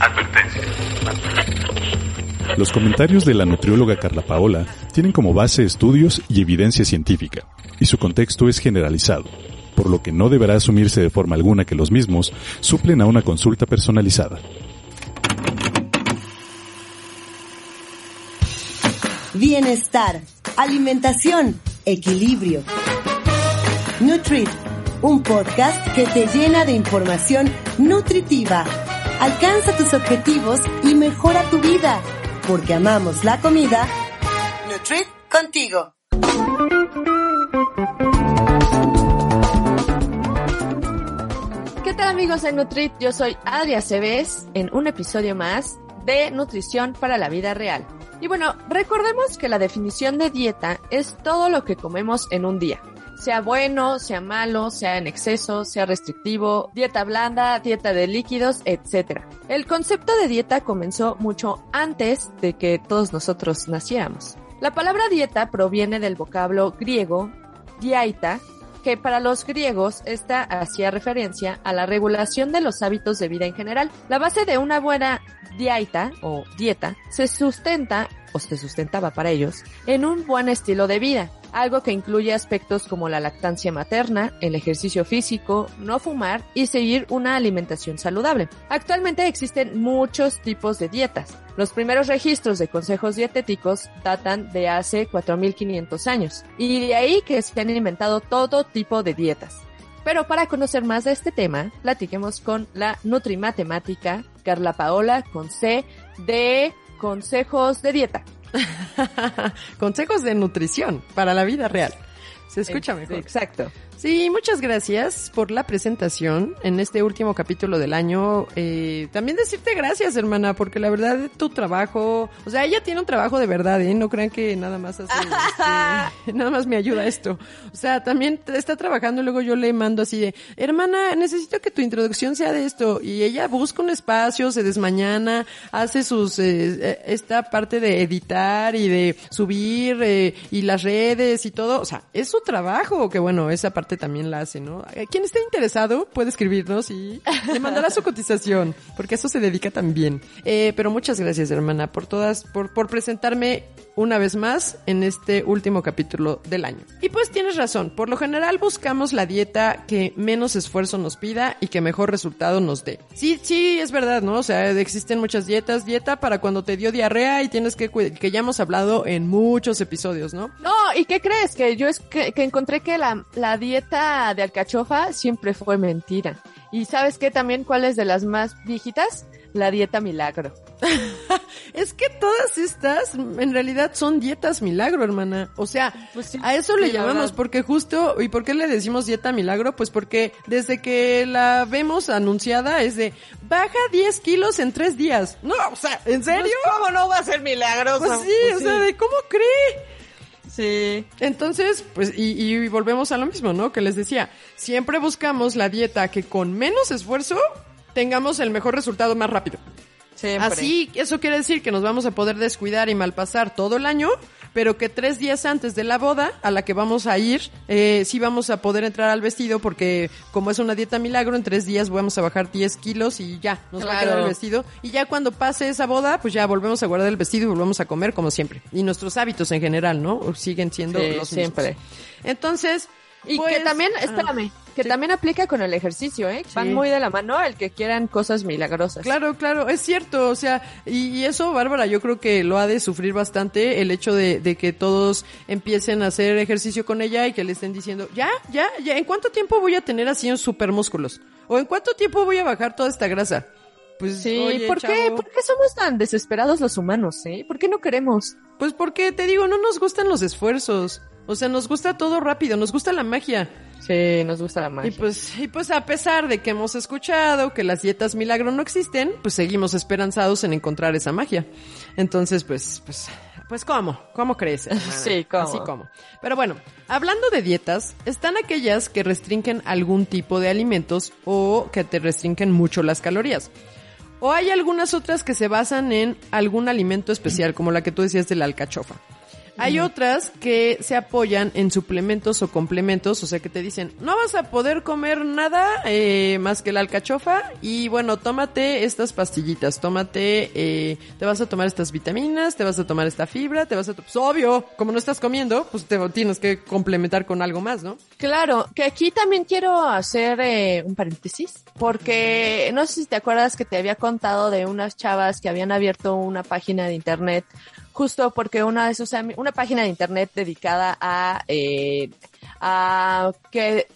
Advertencia. Los comentarios de la nutrióloga Carla Paola tienen como base estudios y evidencia científica, y su contexto es generalizado, por lo que no deberá asumirse de forma alguna que los mismos suplen a una consulta personalizada. Bienestar, alimentación, equilibrio. Nutrit, un podcast que te llena de información nutritiva. Alcanza tus objetivos y mejora tu vida, porque amamos la comida. Nutrit contigo. ¿Qué tal amigos de Nutrit? Yo soy Adria Cebes en un episodio más de Nutrición para la Vida Real. Y bueno, recordemos que la definición de dieta es todo lo que comemos en un día. Sea bueno, sea malo, sea en exceso, sea restrictivo, dieta blanda, dieta de líquidos, etc. El concepto de dieta comenzó mucho antes de que todos nosotros naciéramos. La palabra dieta proviene del vocablo griego diaita, que para los griegos esta hacía referencia a la regulación de los hábitos de vida en general. La base de una buena dieta o dieta se sustenta o se sustentaba para ellos en un buen estilo de vida, algo que incluye aspectos como la lactancia materna, el ejercicio físico, no fumar y seguir una alimentación saludable. Actualmente existen muchos tipos de dietas. Los primeros registros de consejos dietéticos datan de hace 4500 años y de ahí que se han inventado todo tipo de dietas. Pero para conocer más de este tema, platiquemos con la nutrimatemática Carla Paola con C de consejos de dieta. consejos de nutrición para la vida real. Se escucha mejor. Exacto. Sí, muchas gracias por la presentación en este último capítulo del año. Eh, también decirte gracias, hermana, porque la verdad tu trabajo, o sea, ella tiene un trabajo de verdad, ¿eh? No crean que nada más hace, este, nada más me ayuda esto. O sea, también está trabajando y luego yo le mando así de, hermana, necesito que tu introducción sea de esto. Y ella busca un espacio, se desmañana, hace sus, eh, esta parte de editar y de subir eh, y las redes y todo. O sea, es su trabajo, que bueno, esa parte también la hace, ¿no? Quien esté interesado puede escribirnos y le mandará su cotización, porque eso se dedica también. Eh, pero muchas gracias, hermana, por todas, por, por presentarme una vez más en este último capítulo del año. Y pues tienes razón, por lo general buscamos la dieta que menos esfuerzo nos pida y que mejor resultado nos dé. Sí, sí, es verdad, ¿no? O sea, existen muchas dietas, dieta para cuando te dio diarrea y tienes que que ya hemos hablado en muchos episodios, ¿no? No, ¿y qué crees? Que yo es que, que encontré que la, la dieta de alcachofa siempre fue mentira. ¿Y sabes qué también cuál es de las más viejitas? La dieta milagro. es que todas estas en realidad son dietas milagro, hermana. O sea, Pues sí, a eso le sí, la llamamos verdad. porque justo, ¿y por qué le decimos dieta milagro? Pues porque desde que la vemos anunciada es de baja 10 kilos en 3 días. No, o sea, ¿en serio? ¿Cómo no va a ser milagroso? Pues sí, o sea, de cómo cree. Sí. Entonces, pues, y, y volvemos a lo mismo, ¿no? Que les decía, siempre buscamos la dieta que con menos esfuerzo tengamos el mejor resultado más rápido. Siempre. Así, eso quiere decir que nos vamos a poder descuidar y malpasar todo el año, pero que tres días antes de la boda a la que vamos a ir, eh, sí vamos a poder entrar al vestido porque como es una dieta milagro, en tres días vamos a bajar 10 kilos y ya, nos va a quedar el vestido. Y ya cuando pase esa boda, pues ya volvemos a guardar el vestido y volvemos a comer como siempre. Y nuestros hábitos en general, ¿no? Siguen siendo Sí, los siempre. mismos. Entonces, Y pues, que también, ah, espérame, que sí. también aplica con el ejercicio, ¿eh? Van muy de la mano el que quieran cosas milagrosas. Claro, claro, es cierto, o sea, y, y eso, Bárbara, yo creo que lo ha de sufrir bastante el hecho de, de que todos empiecen a hacer ejercicio con ella y que le estén diciendo, ya, ya, ya, ¿en cuánto tiempo voy a tener así un super músculos? ¿O en cuánto tiempo voy a bajar toda esta grasa? Pues, Sí, oye, ¿por qué? ¿Por qué somos tan desesperados los humanos, eh? ¿Por qué no queremos? Pues porque, te digo, no nos gustan los esfuerzos. O sea, nos gusta todo rápido, nos gusta la magia. Sí, nos gusta la magia. Y pues, y pues a pesar de que hemos escuchado que las dietas milagro no existen, pues seguimos esperanzados en encontrar esa magia. Entonces, pues, pues, pues ¿cómo? ¿Cómo crees? hermana? Sí, ¿cómo? Así como. Pero bueno, hablando de dietas, están aquellas que restringen algún tipo de alimentos o que te restringen mucho las calorías. O hay algunas otras que se basan en algún alimento especial, como la que tú decías de la alcachofa. Hay otras que se apoyan en suplementos o complementos, o sea que te dicen, no vas a poder comer nada eh, más que la alcachofa y bueno, tómate estas pastillitas, tómate, eh, te vas a tomar estas vitaminas, te vas a tomar esta fibra, te vas a... Pues obvio, como no estás comiendo, pues te tienes que complementar con algo más, ¿no? Claro, que aquí también quiero hacer eh, un paréntesis, porque no sé si te acuerdas que te había contado de unas chavas que habían abierto una página de internet, justo porque una de sus una página de internet dedicada a eh, a que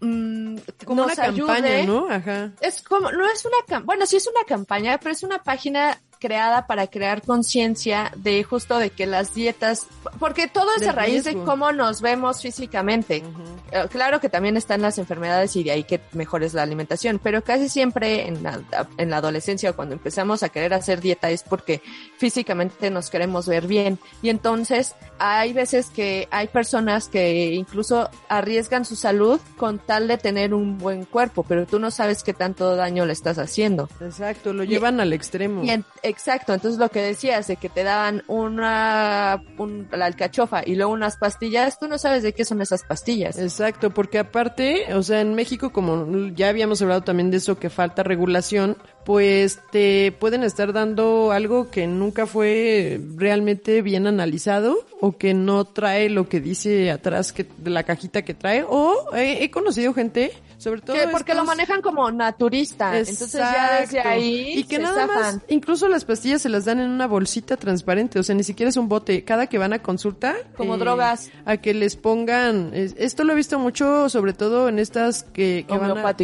mm, Como nos una campaña. ¿no? Ajá. Es como, no es una, bueno, sí es una campaña, pero es una página creada para crear conciencia de justo de que las dietas, porque todo es a raíz de riesgo. cómo nos vemos físicamente. Eh, Claro que también están las enfermedades y de ahí que mejor es la alimentación, pero casi siempre en la, en la adolescencia cuando empezamos a querer hacer dieta es porque físicamente nos queremos ver bien. Y entonces hay veces que hay personas que incluso arriesgan su salud con tal de tener un buen cuerpo, pero tú no sabes qué tanto daño le estás haciendo. Exacto, lo llevan al extremo. Y en- exacto, entonces lo que decías de que te daban una un- la alcachofa y luego unas pastillas, tú no sabes de qué son esas pastillas. Exacto, porque aparte, o sea, en México, como ya habíamos hablado también de eso, que falta regulación, pues te pueden estar dando algo que nunca fue realmente bien analizado o que no trae lo que dice atrás que, de la cajita que trae. O he, he conocido gente, sobre todo... Que porque lo manejan como naturista, entonces ya desde ahí y que se nada más incluso las pastillas se las dan en una bolsita transparente o sea ni siquiera es un bote cada que van a consulta eh, Como drogas. a que les pongan es- esto lo he visto mucho sobre todo en estas que, que van a-.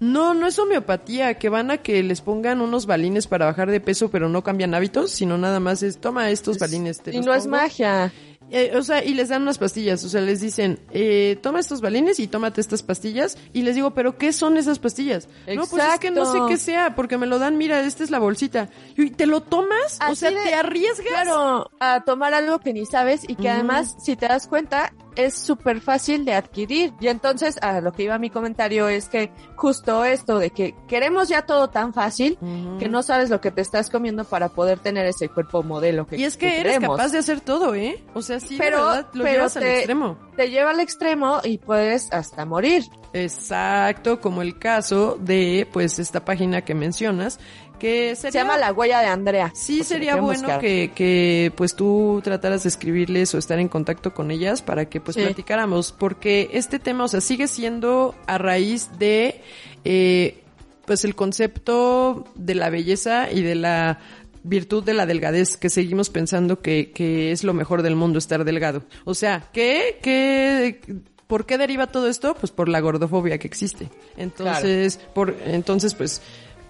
no, no es homeopatía, que van a que les pongan unos balines para bajar de peso, pero no cambian hábitos, sino nada más es, toma estos balines. te Y los no es magia. Eh, o sea, y les dan unas pastillas, o sea, les dicen, eh, toma estos balines y tómate estas pastillas. Y les digo, ¿pero qué son esas pastillas? No, pues es que no sé Exacto. qué sea, porque me lo dan, mira, esta es la bolsita. Y ¿te lo tomas? o sea, de- ¿te arriesgas? Claro, a tomar algo que ni sabes y que además, si te das cuenta, es súper fácil de adquirir. Y entonces, a lo que iba mi comentario es que justo esto de que queremos ya todo tan fácil que no sabes lo que te estás comiendo para poder tener ese cuerpo modelo que Y es que eres queremos. capaz de hacer todo, ¿eh? O sea, sí, Pero- de verdad, lo pero llevas al extremo. Te lleva al extremo y puedes hasta morir. Exacto, como el caso de, pues, esta página que mencionas, que sería... Se llama La Huella de Andrea. Sí, sería bueno buscar. que, que pues tú trataras de escribirles o estar en contacto con ellas para que pues Sí. platicáramos, porque este tema, o sea, sigue siendo a raíz de eh, pues el concepto de la belleza y de la virtud de la delgadez, que seguimos pensando que, que es lo mejor del mundo estar delgado. O sea, ¿qué, qué, ¿por qué deriva todo esto? Pues por la gordofobia que existe. Entonces, por, entonces pues,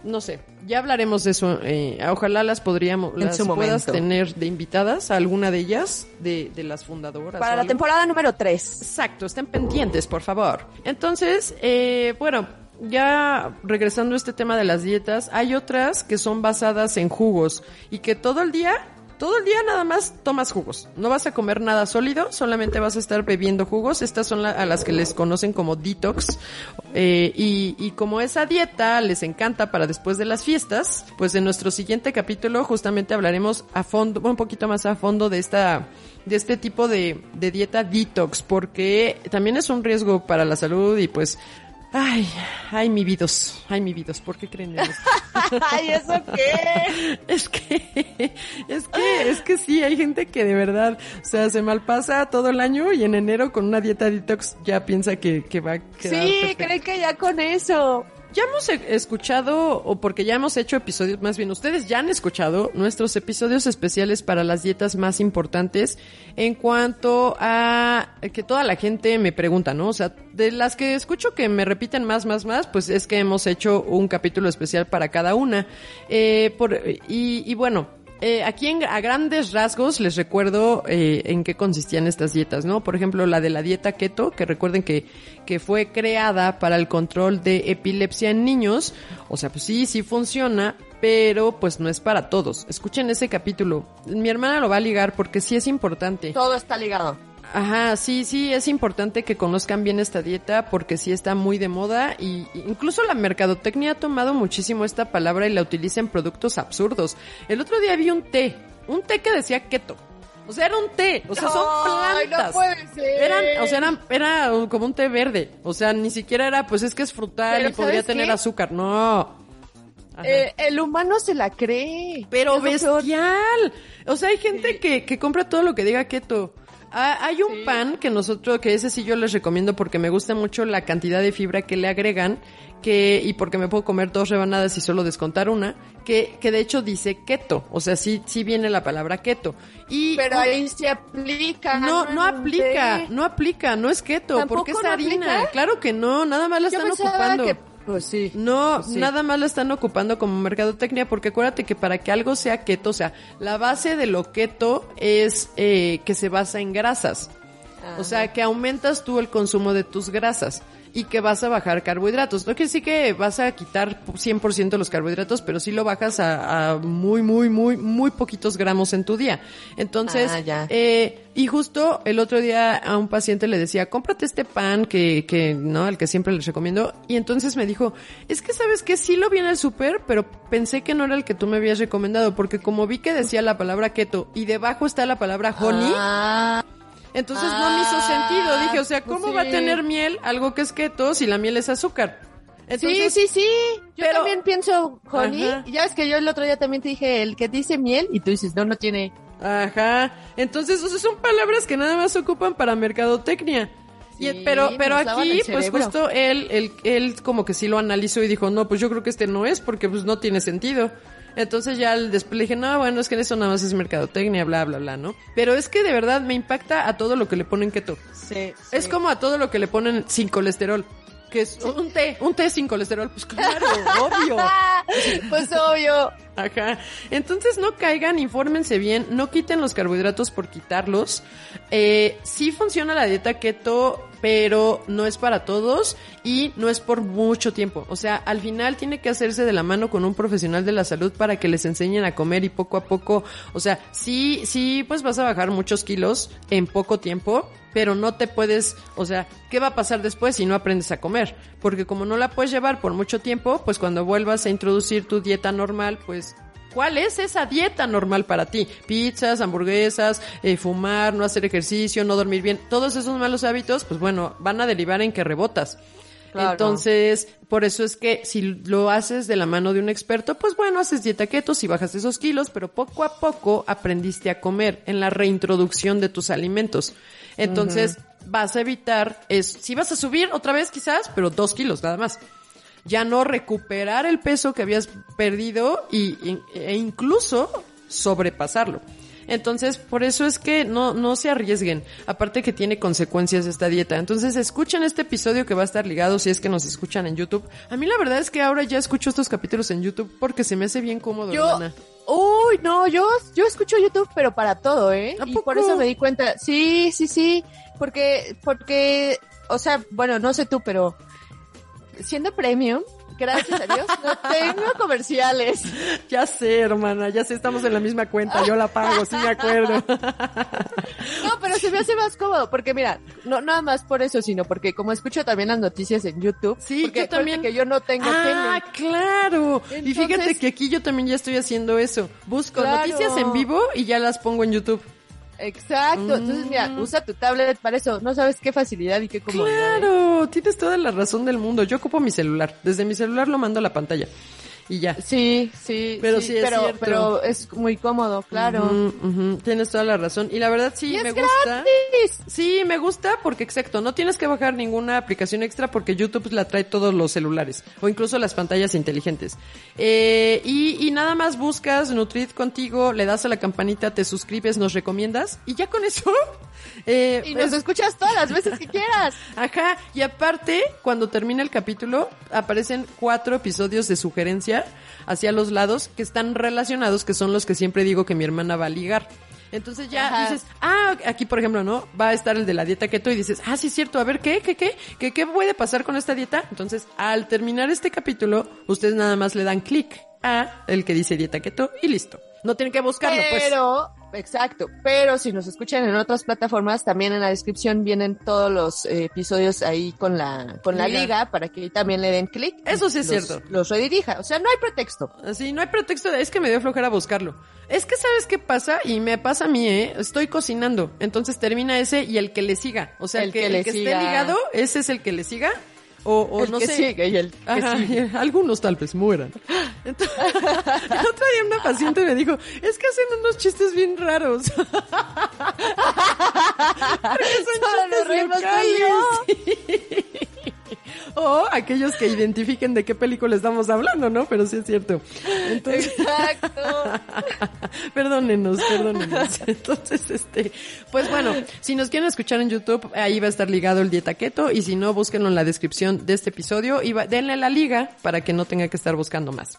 no sé, ya hablaremos de eso. eh, ojalá las podríamos, las puedas momento. tener de invitadas a alguna de ellas, de, de las fundadoras. Para la algo. temporada número 3. Exacto, estén pendientes, por favor. Entonces, eh, bueno, ya regresando a este tema de las dietas, hay otras que son basadas en jugos y que todo el día, todo el día nada más tomas jugos. No vas a comer nada sólido, solamente vas a estar bebiendo jugos. Estas son a las que les conocen como detox. Eh, y, y como esa dieta les encanta para después de las fiestas, pues en nuestro siguiente capítulo justamente hablaremos a fondo, un poquito más a fondo de esta de este tipo de, de dieta detox, porque también es un riesgo para la salud y pues, ay, ay mi vidos, ay mi vidos, ¿por qué creen en esto? Ay, ¿eso qué? Es que, es que, es que sí, hay gente que de verdad, o sea, se malpasa todo el año y en enero con una dieta detox ya piensa que, que va a quedar Sí, perfecto. creen que ya con eso. Ya hemos e- escuchado, o porque ya hemos hecho episodios, más bien ustedes ya han escuchado nuestros episodios especiales para las dietas más importantes en cuanto a que toda la gente me pregunta, ¿no? O sea, de las que escucho que me repiten más, más, más, pues es que hemos hecho un capítulo especial para cada una. Eh, por, y, y bueno, eh, aquí en, a grandes rasgos les recuerdo eh, en qué consistían estas dietas, ¿no? Por ejemplo, la de la dieta keto, que recuerden que, que fue creada para el control de epilepsia en niños. O sea, pues sí, sí funciona, pero pues no es para todos. Escuchen ese capítulo. Mi hermana lo va a ligar porque sí es importante. Todo está ligado. Ajá, sí, sí, es importante que conozcan bien esta dieta porque sí está muy de moda y incluso la mercadotecnia ha tomado muchísimo esta palabra y la utiliza en productos absurdos. El otro día vi un té, un té que decía keto. O sea, era un té, o sea, son plantas. no puede ser. Eran, o sea, eran, era como un té verde. O sea, ni siquiera era, pues es que es frutal y podría ¿sabes tener qué? azúcar. No. Eh, el humano se la cree. Pero bestial. O sea, hay gente que, que compra todo lo que diga keto. Ah, hay un Sí. pan que nosotros, que ese sí yo les recomiendo porque me gusta mucho la cantidad de fibra que le agregan, que, y porque me puedo comer dos rebanadas y solo descontar una, que, que de hecho dice keto. O sea, sí, sí viene la palabra keto. Y Pero ahí se aplica. no, no aplica, no aplica, no es keto, ¿Tampoco porque es harina. aplica? Claro que no, nada más la Yo están ocupando. que, pues sí. No, Pues sí. nada más la están ocupando como mercadotecnia porque acuérdate que para que algo sea keto, o sea, la base de lo keto es eh, que se basa en grasas. O sea, que aumentas tú el consumo de tus grasas y que vas a bajar carbohidratos. No quiere decir que vas a quitar 100% los carbohidratos, pero sí lo bajas a, a muy, muy, muy, muy poquitos gramos en tu día. Entonces, Ah, ya. eh, y justo el otro día a un paciente le decía, cómprate este pan que, que, no, el que siempre les recomiendo. Y entonces me dijo, es que sabes que sí lo vi en el súper, pero pensé que no era el que tú me habías recomendado, porque como vi que decía la palabra keto y debajo está la palabra honey, Ah, entonces no me hizo sentido. Dije, o sea, pues ¿cómo sí. va a tener miel algo que es keto si la miel es azúcar? Entonces, sí, sí, sí. Yo pero- también pienso honey. Ajá. Ya ves que yo el otro día también te dije el que dice miel y tú dices, no, no tiene. Ajá. Entonces, o sea, son palabras que nada más ocupan para mercadotecnia. Y, pero, pero aquí, pues justo él, él, él como que sí lo analizó y dijo, no, pues yo creo que este no es porque pues no tiene sentido. Entonces ya después le dije, no, bueno, es que eso nada más es mercadotecnia, bla, bla, bla, ¿no? Pero es que de verdad me impacta a todo lo que le ponen keto. Sí. Es como a todo lo que le ponen sin colesterol. Que es un té, un té sin colesterol. Pues claro, obvio. Pues obvio. Ajá. Entonces no caigan, infórmense bien, no quiten los carbohidratos por quitarlos. Eh, sí funciona la dieta keto, pero no es para todos y no es por mucho tiempo. O sea, al final tiene que hacerse de la mano con un profesional de la salud para que les enseñen a comer y poco a poco, o sea, sí, sí, pues vas a bajar muchos kilos en poco tiempo, pero no te puedes, o sea, ¿qué va a pasar después si no aprendes a comer? Porque como no la puedes llevar por mucho tiempo, pues cuando vuelvas a introducir tu dieta normal, pues ¿Cuál es esa dieta normal para ti? Pizzas, hamburguesas, eh, fumar, no hacer ejercicio, no dormir bien. Todos esos malos hábitos, pues bueno, van a derivar en que rebotas. Claro. Entonces, por eso es que si lo haces de la mano de un experto, pues bueno, haces dieta keto, si bajas esos kilos, pero poco a poco aprendiste a comer en la reintroducción de tus alimentos. Entonces, vas a evitar, es, si vas a subir otra vez quizás, pero dos kilos nada más. Ya no recuperar el peso que habías perdido y, e incluso sobrepasarlo. Entonces, por eso es que no, no se arriesguen. Aparte que tiene consecuencias esta dieta. Entonces, escuchen este episodio que va a estar ligado si es que nos escuchan en YouTube. A mí la verdad es que ahora ya escucho estos capítulos en YouTube porque se me hace bien cómodo, Yo, hermana. uy, no, yo, yo escucho YouTube, pero para todo, ¿eh? ¿A Y por eso me di cuenta. Sí, sí, sí, porque, porque, o sea, bueno, no sé tú, pero siendo premium, gracias a Dios, no tengo comerciales. Ya sé, hermana, ya sé, estamos en la misma cuenta. Yo la pago, sí me acuerdo. No, pero se me hace más cómodo, porque mira, no nada más por eso, sino porque como escucho también las noticias en YouTube, Sí, porque yo también. que yo no tengo Ah, tele. claro. y fíjate que aquí yo también ya estoy haciendo eso. Busco Claro. noticias en vivo y ya las pongo en YouTube. Exacto, entonces mira, Mm. usa tu tablet para eso, no sabes qué facilidad y qué comodidad. ¿eh? Claro, tienes toda la razón del mundo. Yo ocupo mi celular. Desde mi celular lo mando a la pantalla. Y ya. Sí, sí, Pero sí es pero, cierto. pero es muy cómodo, claro. Tienes toda la razón. Y la verdad sí, Y me es gusta. gratis. Sí, me gusta porque exacto, no tienes que bajar ninguna aplicación extra porque YouTube la trae todos los celulares o incluso las pantallas inteligentes. Eh, y, y nada más buscas Nutrit contigo, le das a la campanita, te suscribes, nos recomiendas y ya con eso Eh, Y nos escuchas todas las veces que quieras. Ajá, y aparte, cuando termina el capítulo, aparecen cuatro episodios de sugerencia hacia los lados que están relacionados, que son los que siempre digo que mi hermana va a ligar. Entonces ya Ajá. dices, ah, aquí por ejemplo, ¿no? Va a estar el de la dieta keto y dices, ah, sí es cierto, a ver, ¿qué? ¿Qué? ¿Qué? ¿Qué, qué puede pasar con esta dieta? Entonces, al terminar este capítulo, ustedes nada más le dan clic a el que dice dieta keto y listo. No tienen que buscarlo, pues. Pero, exacto. Pero si nos escuchan en otras plataformas, también en la descripción vienen todos los eh, episodios ahí con la, con la Liga. liga para que también le den clic. Eso sí es Los- cierto. Los redirija. O sea, no hay pretexto. Así, no hay pretexto de, es que me dio flojera buscarlo. Es que sabes qué pasa y me pasa a mí, ¿eh? Estoy cocinando, entonces termina ese y el que le siga. O sea, el, El que, que el que esté ligado, ese es el que le siga. O, o el no que sé. sigue y el que Ajá, sigue. algunos tal vez mueran. Entonces, el otro día una paciente me dijo, es que hacen unos chistes bien raros. Porque son Solo chistes locales. O aquellos que identifiquen de qué película estamos hablando, ¿no? Pero sí es cierto. Entonces, Exacto. perdónenos, perdónenos. Entonces, este, pues bueno, si nos quieren escuchar en YouTube, ahí va a estar ligado el dieta keto y si no, búsquenlo en la descripción de este episodio y va- denle la liga para que no tenga que estar buscando más.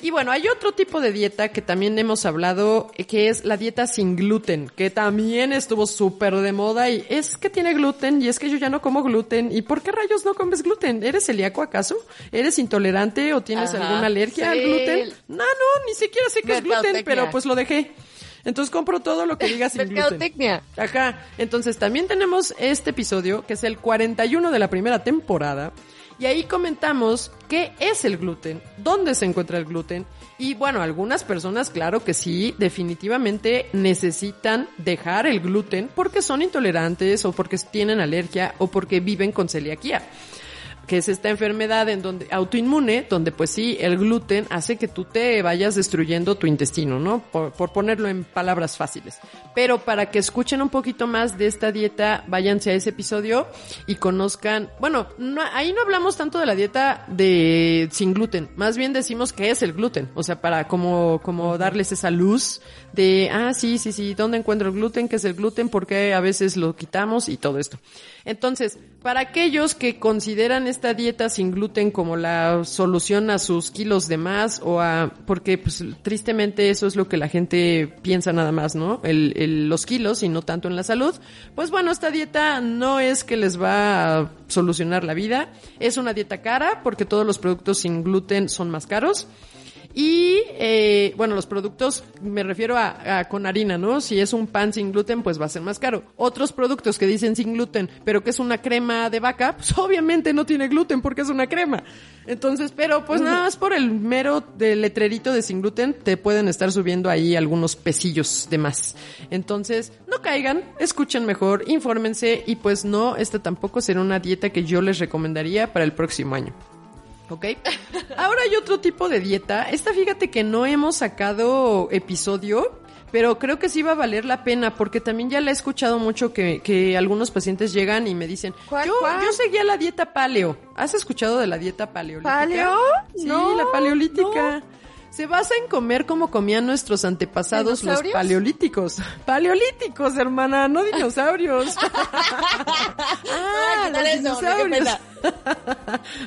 Y bueno, hay otro tipo de dieta que también hemos hablado, eh, que es la dieta sin gluten, que también estuvo súper de moda y es que tiene gluten y es que yo ya no como gluten. ¿Y por qué rayos no comes gluten? ¿Eres celíaco acaso? ¿Eres intolerante o tienes Ajá, alguna alergia al gluten? No, no, ni siquiera sé qué es gluten, pero pues lo dejé. Entonces compro todo lo que diga sin gluten. Ajá. Entonces también tenemos este episodio, que es el 41 de la primera temporada. Y ahí comentamos qué es el gluten, dónde se encuentra el gluten. Y bueno, algunas personas, claro que sí, definitivamente necesitan dejar el gluten porque son intolerantes o porque tienen alergia o porque viven con celiaquía que es esta enfermedad en donde autoinmune, donde pues sí, el gluten hace que tú te vayas destruyendo tu intestino, ¿no? Por, por ponerlo en palabras fáciles. Pero para que escuchen un poquito más de esta dieta, váyanse a ese episodio y conozcan, bueno, no, ahí no hablamos tanto de la dieta de sin gluten, más bien decimos qué es el gluten, o sea, para como, como darles esa luz de, ah, sí, sí, sí, ¿dónde encuentro el gluten? ¿Qué es el gluten? ¿Por qué a veces lo quitamos? Y todo esto. Entonces, para aquellos que consideran esta dieta sin gluten como la solución a sus kilos de más o a, porque pues tristemente eso es lo que la gente piensa nada más, ¿no? El, el- los kilos y no tanto en la salud. Pues bueno, esta dieta no es que les va a solucionar la vida. Es una dieta cara porque todos los productos sin gluten son más caros. Y, eh, bueno, los productos, me refiero a, a con harina, ¿no? Si es un pan sin gluten, pues va a ser más caro. Otros productos que dicen sin gluten, pero que es una crema de vaca, pues obviamente no tiene gluten porque es una crema. Entonces, pero pues nada más por el mero del letrerito de sin gluten, te pueden estar subiendo ahí algunos pesillos de más. Entonces, no caigan, escuchen mejor, infórmense y pues no, esta tampoco será una dieta que yo les recomendaría para el próximo año. ¿Ok? Ahora hay otro tipo de dieta. Esta fíjate que no hemos sacado episodio, pero creo que sí va a valer la pena porque también ya la he escuchado mucho que, que algunos pacientes llegan y me dicen, ¿Cuál, yo, cuál? yo seguía la dieta paleo. ¿Has escuchado de la dieta paleolítica? ¿Paleo? Sí, No, la paleolítica. Se basa en comer como comían nuestros antepasados los paleolíticos. Paleolíticos, hermana, no dinosaurios. ah, los eso, dinosaurios.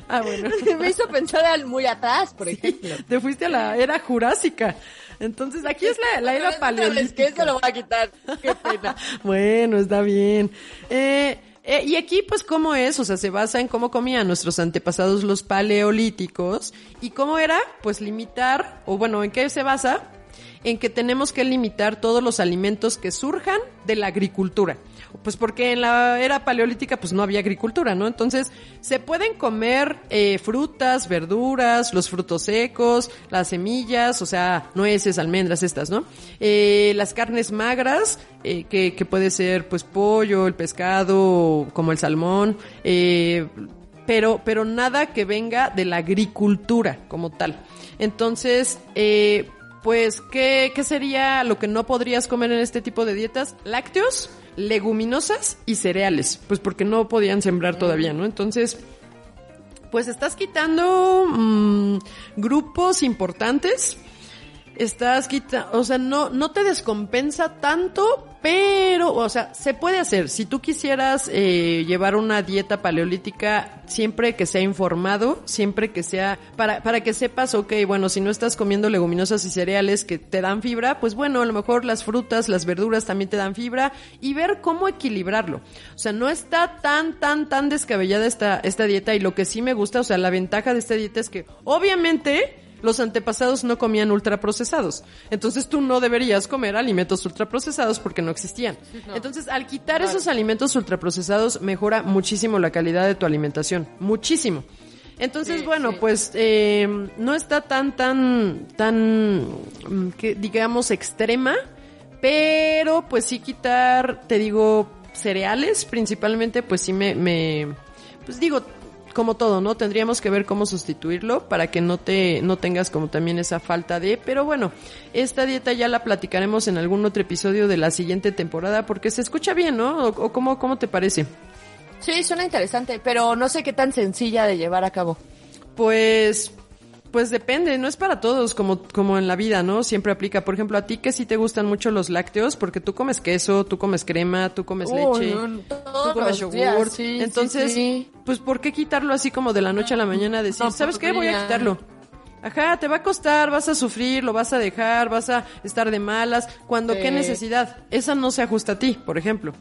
ah, bueno. Me hizo pensar al muy atrás, por ejemplo. Te fuiste a la era jurásica. Entonces aquí es la, la era Es que paleolítica. eso lo voy a quitar. Qué pena. Bueno, está bien. Eh, eh, y aquí, pues, ¿cómo es? O sea, se basa en cómo comían nuestros antepasados los paleolíticos. ¿Y cómo era? Pues limitar, o bueno, ¿en qué se basa? En que tenemos que limitar todos los alimentos que surjan de la agricultura. Pues porque en la era paleolítica pues no había agricultura, ¿no? Entonces se pueden comer eh, frutas, verduras, los frutos secos, las semillas, o sea, nueces, almendras, estas, ¿no? Eh, las carnes magras, eh, que, que puede ser pues pollo, el pescado, como el salmón, eh, pero, pero nada que venga de la agricultura como tal. Entonces, eh, pues, ¿qué, ¿qué sería lo que no podrías comer en este tipo de dietas? Lácteos, leguminosas y cereales, pues porque no podían sembrar todavía, ¿no? Entonces, pues estás quitando mm, grupos importantes estás quita, o sea, no, no te descompensa tanto, pero, o sea, se puede hacer. Si tú quisieras eh, llevar una dieta paleolítica, siempre que sea informado, siempre que sea, para, para que sepas, ok, bueno, si no estás comiendo leguminosas y cereales que te dan fibra, pues bueno, a lo mejor las frutas, las verduras también te dan fibra y ver cómo equilibrarlo. O sea, no está tan, tan, tan descabellada esta, esta dieta y lo que sí me gusta, o sea, la ventaja de esta dieta es que, obviamente, los antepasados no comían ultraprocesados. Entonces tú no deberías comer alimentos ultraprocesados porque no existían. Entonces al quitar esos alimentos ultraprocesados mejora muchísimo la calidad de tu alimentación. Muchísimo. Entonces, bueno, pues eh, no está tan, tan, tan, mm, que digamos, extrema, pero pues sí quitar, te digo, cereales principalmente, pues sí me, me pues digo, como todo, ¿no? Tendríamos que ver cómo sustituirlo para que no te, no tengas como también esa falta de, pero bueno, esta dieta ya la platicaremos en algún otro episodio de la siguiente temporada porque se escucha bien, ¿no? ¿O, cómo, cómo te parece? Sí, suena interesante, pero no sé qué tan sencilla de llevar a cabo. Pues pues depende, no es para todos como, como en la vida, ¿no? Siempre aplica. Por ejemplo, a ti que sí te gustan mucho los lácteos, porque tú comes queso, tú comes crema, tú comes leche, tú comes yogur. Entonces, pues ¿por qué quitarlo así como de la noche a la mañana? Decir, ¿sabes qué? Voy a quitarlo. Ajá, te va a costar, vas a sufrir, lo vas a dejar, vas a estar de malas. Cuando, ¿qué necesidad? Esa no se ajusta a ti, por ejemplo.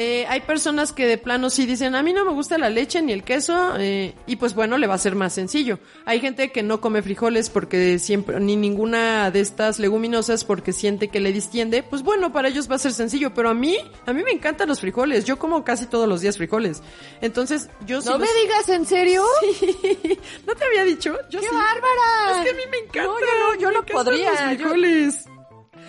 Eh, hay personas que de plano sí dicen, a mí no me gusta la leche ni el queso, eh, y pues bueno, le va a ser más sencillo. Hay gente que no come frijoles porque siempre, ni ninguna de estas leguminosas porque siente que le distiende, pues bueno, para ellos va a ser sencillo, pero a mí, a mí me encantan los frijoles, yo como casi todos los días frijoles. Entonces, yo sí. ¿No me digas en serio? Sí. ¿No te había dicho? Yo ¡Qué bárbara! Es que a mí me encanta. No, yo, yo no podría. Los frijoles. Yo,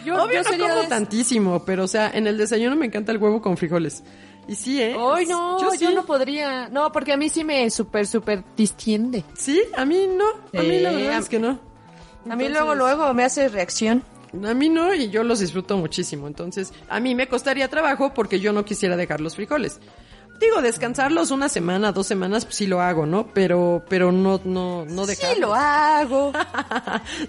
Obvio no como tantísimo, pero o sea, en el desayuno me encanta el huevo con frijoles. Y sí, ¿eh? Ay, no, yo, no podría. No, porque a mí sí me súper, súper distiende. ¿Sí? A mí no. A mí la verdad es que no. A mí luego, luego me hace reacción. A mí no, y yo los disfruto muchísimo. Entonces, a mí me costaría trabajo porque yo no quisiera dejar los frijoles. Digo, descansarlos una semana, dos semanas, pues sí lo hago, ¿no? Pero, pero no, no, no dejarlos. Sí lo hago.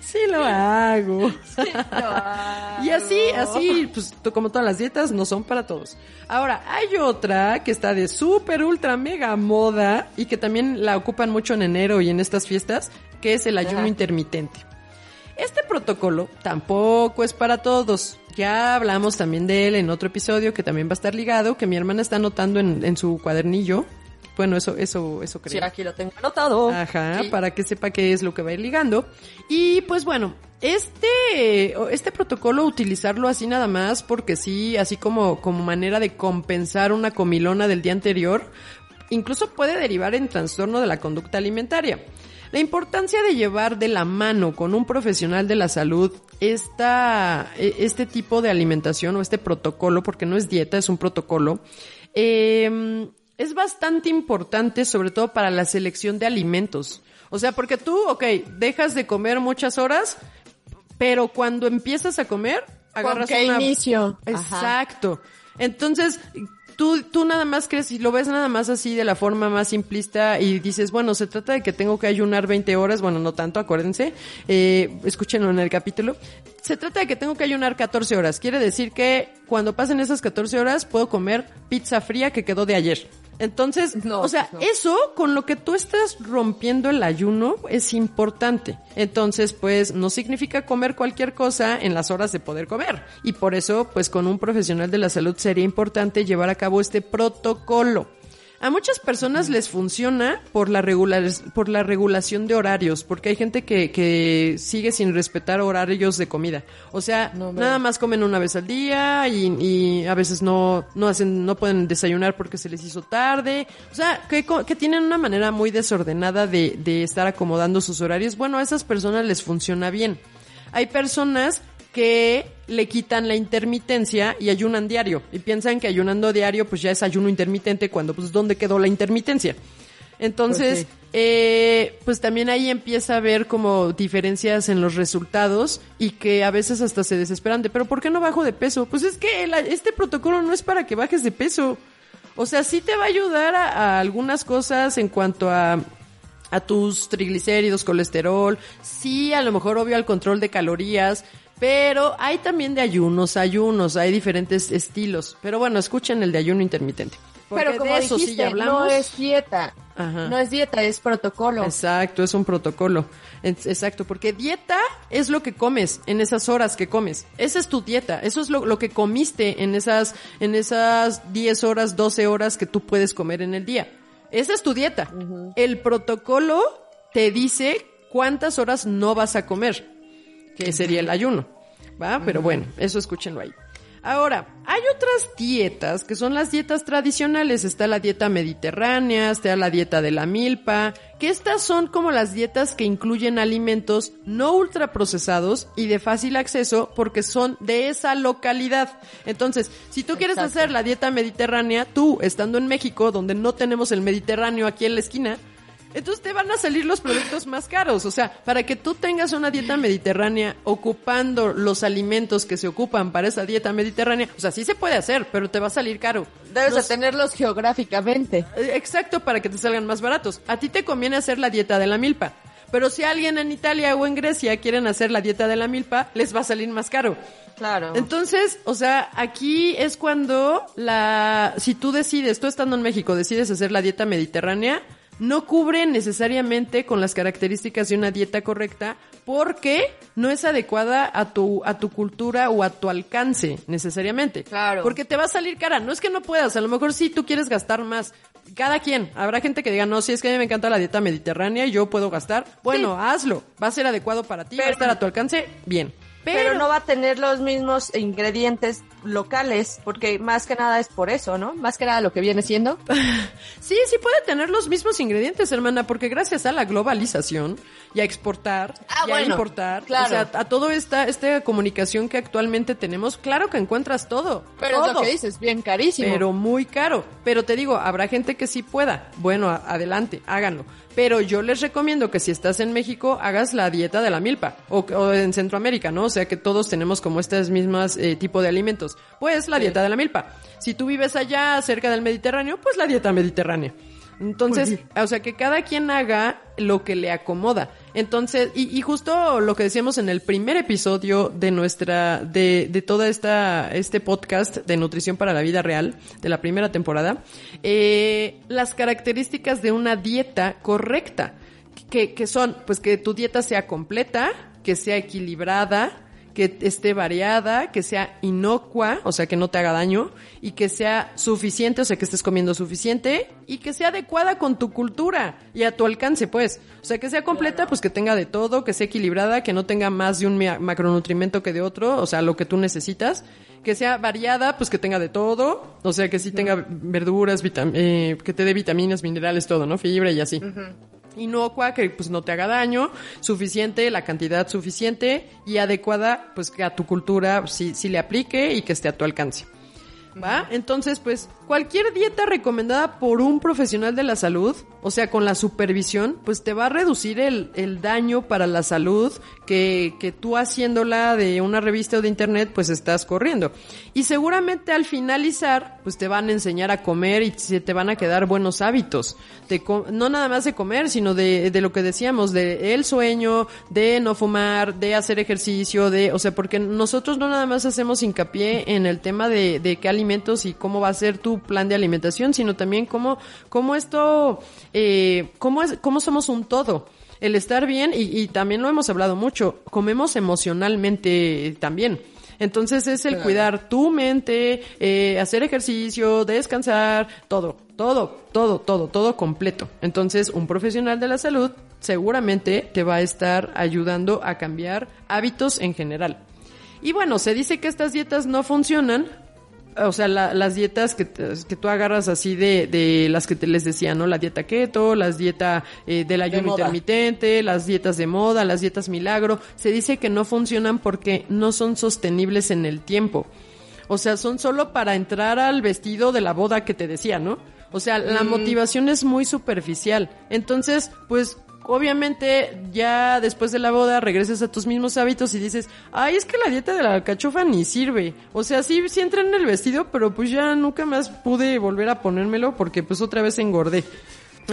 sí lo hago. Sí lo hago. y así, así, pues como todas las dietas, no son para todos. Ahora, hay otra que está de súper, ultra, mega moda y que también la ocupan mucho en enero y en estas fiestas, que es el ayuno intermitente. Este protocolo tampoco es para todos. Ya hablamos también de él en otro episodio que también va a estar ligado, que mi hermana está anotando en, su cuadernillo. Bueno, eso, eso, eso creo. Sí, aquí lo tengo anotado. Ajá, para que sepa qué es lo que va a ir ligando. Y pues bueno, este, este protocolo utilizarlo así nada más porque sí, así como, como manera de compensar una comilona del día anterior, incluso puede derivar en trastorno de la conducta alimentaria. La importancia de llevar de la mano con un profesional de la salud esta, e, este tipo de alimentación o este protocolo, porque no es dieta, es un protocolo, em, es bastante importante sobre todo para la selección de alimentos. O sea, porque tú, ok, dejas de comer muchas horas, pero cuando empiezas a comer, agarras ¿Con qué inicio? Exacto. Entonces, tú, tú nada más crees y lo ves nada más así de la forma más simplista y dices, bueno, se trata de que tengo que ayunar 20 horas, bueno, no tanto, acuérdense, eh, escúchenlo en el capítulo. Se trata de que tengo que ayunar 14 horas. Quiere decir que cuando pasen esas 14 horas puedo comer pizza fría que quedó de ayer. Entonces, no, o sea, eso con lo que tú estás rompiendo el ayuno es importante. Entonces, pues no significa comer cualquier cosa en las horas de poder comer. Y por eso, pues con un profesional de la salud sería importante llevar a cabo este protocolo. A muchas personas les funciona por la, regular, por la regulación de horarios, porque hay gente que, que sigue sin respetar horarios de comida. O sea, nada más comen una vez al día y, y, a veces no, no hacen, no pueden desayunar porque se les hizo tarde. O sea, que, que tienen una manera muy desordenada de, de estar acomodando sus horarios. Bueno, a esas personas les funciona bien. Hay personas que le quitan la intermitencia y ayunan diario. Y piensan que ayunando diario pues ya es ayuno intermitente cuando pues ¿dónde quedó la intermitencia? Entonces, pues, eh, pues también ahí empieza a haber como diferencias en los resultados y que a veces hasta se desesperan de, pero ¿por qué no bajo de peso? Pues es que este protocolo no es para que bajes de peso. O sea, sí te va a ayudar a algunas cosas en cuanto a a tus triglicéridos, colesterol, sí, a lo mejor obvio al control de calorías, pero hay también de ayunos, ayunos, hay diferentes estilos. Pero bueno, escuchen el de ayuno intermitente. Porque Pero como de eso dijiste, sí ya hablamos. no es dieta. Ajá. No es dieta, es protocolo. Exacto, es un protocolo. Exacto, porque dieta es lo que comes en esas horas que comes. Esa es tu dieta. Eso es lo, lo que comiste en esas, en esas 10 horas, 12 horas que tú puedes comer en el día. Esa es tu dieta. El protocolo te dice cuántas horas no vas a comer, que sería el ayuno. ¿Va? Pero bueno, eso escúchenlo ahí. Ahora, hay otras dietas que son las dietas tradicionales. Está la dieta mediterránea, está la dieta de la milpa, que estas son como las dietas que incluyen alimentos no ultraprocesados y de fácil acceso porque son de esa localidad. Entonces, si tú quieres Exacto. hacer la dieta mediterránea, tú, estando en México, donde no tenemos el Mediterráneo aquí en la esquina, entonces te van a salir los productos más caros. O sea, para que tú tengas una dieta mediterránea ocupando los alimentos que se ocupan para esa dieta mediterránea, o sea, sí se puede hacer, pero te va a salir caro. Debes de tenerlos geográficamente. eh, Exacto, para que te salgan más baratos. A ti te conviene hacer la dieta de la milpa. Pero si alguien en Italia o en Grecia quieren hacer la dieta de la milpa, les va a salir más caro. Claro. Entonces, o sea, aquí es cuando la, si tú decides, tú estando en México, decides hacer la dieta mediterránea, no cubre necesariamente con las características de una dieta correcta porque no es adecuada a tu, a tu cultura o a tu alcance necesariamente. Claro. Porque te va a salir cara. No es que no puedas, a lo mejor sí tú quieres gastar más. Cada quien. Habrá gente que diga, no, si es que a mí me encanta la dieta mediterránea y yo puedo gastar. Bueno, hazlo. Va a ser adecuado para ti, va a estar a tu alcance. Bien. Pero, no va a tener los mismos ingredientes locales, porque más que nada es por eso, ¿no? Más que nada lo que viene siendo. Sí, sí puede tener los mismos ingredientes, hermana, porque gracias a la globalización y a exportar Ah, y a importar, claro. o sea, a toda esta, esta comunicación que actualmente tenemos, claro que encuentras todo. Pero es lo que dices, bien carísimo. Pero muy caro. Pero te digo, habrá gente que sí pueda. Bueno, adelante, háganlo. Pero yo les recomiendo que si estás en México, hagas la dieta de la milpa. O, o en Centroamérica, ¿no? O sea que todos tenemos como estas mismas eh, tipo de alimentos. Pues la dieta de la milpa. Si tú vives allá cerca del Mediterráneo, pues la dieta mediterránea. Entonces, o sea, que cada quien haga lo que le acomoda. Entonces, y, y justo lo que decíamos en el primer episodio de nuestra, de, de toda esta, este podcast de nutrición para la vida real, de la primera temporada, eh, las características de una dieta correcta, que, que son, pues que tu dieta sea completa, que sea equilibrada, que esté variada, que sea inocua, o sea, que no te haga daño, y que sea suficiente, o sea, que estés comiendo suficiente, y que sea adecuada con tu cultura y a tu alcance, pues. O sea, que sea completa, pues que tenga de todo, que sea equilibrada, que no tenga más de un ma- macronutrimento que de otro, o sea, lo que tú necesitas. Que sea variada, pues que tenga de todo, o sea, que sí tenga verduras, eh, que te dé vitaminas, minerales, todo, ¿no? Fibra y así inocua, que pues no te haga daño, suficiente, la cantidad suficiente y adecuada, pues que a tu cultura sí, sí le aplique y que esté a tu alcance. ¿Va? Entonces, pues, cualquier dieta recomendada por un profesional de la salud, o sea, con la supervisión, pues te va a reducir el, el daño para la salud que, que tú haciéndola de una revista o de internet, pues estás corriendo. Y seguramente al finalizar, pues te van a enseñar a comer y se te van a quedar buenos hábitos. De no nada más de comer, sino de, de lo que decíamos, de el sueño, de no fumar, de hacer ejercicio, de, o sea, porque nosotros no nada más hacemos hincapié en el tema de, de qué alimentos y cómo va a ser tu plan de alimentación, sino también cómo, cómo esto, eh, cómo es, cómo somos un todo. El estar bien, y, y también lo hemos hablado mucho, comemos emocionalmente también. Entonces es el cuidar tu mente, eh, hacer ejercicio, descansar, todo, todo, todo, todo, todo completo. Entonces un profesional de la salud seguramente te va a estar ayudando a cambiar hábitos en general. Y bueno, se dice que estas dietas no funcionan. O sea, la- las dietas que, que tú agarras así de, de las que te les decía, ¿no? La dieta keto, las dietas eh, del ayuno intermitente, las dietas de moda, las dietas milagro. Se dice que no funcionan porque no son sostenibles en el tiempo. O sea, son solo para entrar al vestido de la boda que te decía, ¿no? O sea, la motivación es muy superficial. Entonces, pues, obviamente, ya después de la boda regresas a tus mismos hábitos y dices, ay, es que la dieta de la alcachofa ni sirve. O sea, sí, sí entré en el vestido, pero pues ya nunca más pude volver a ponérmelo porque pues otra vez engordé.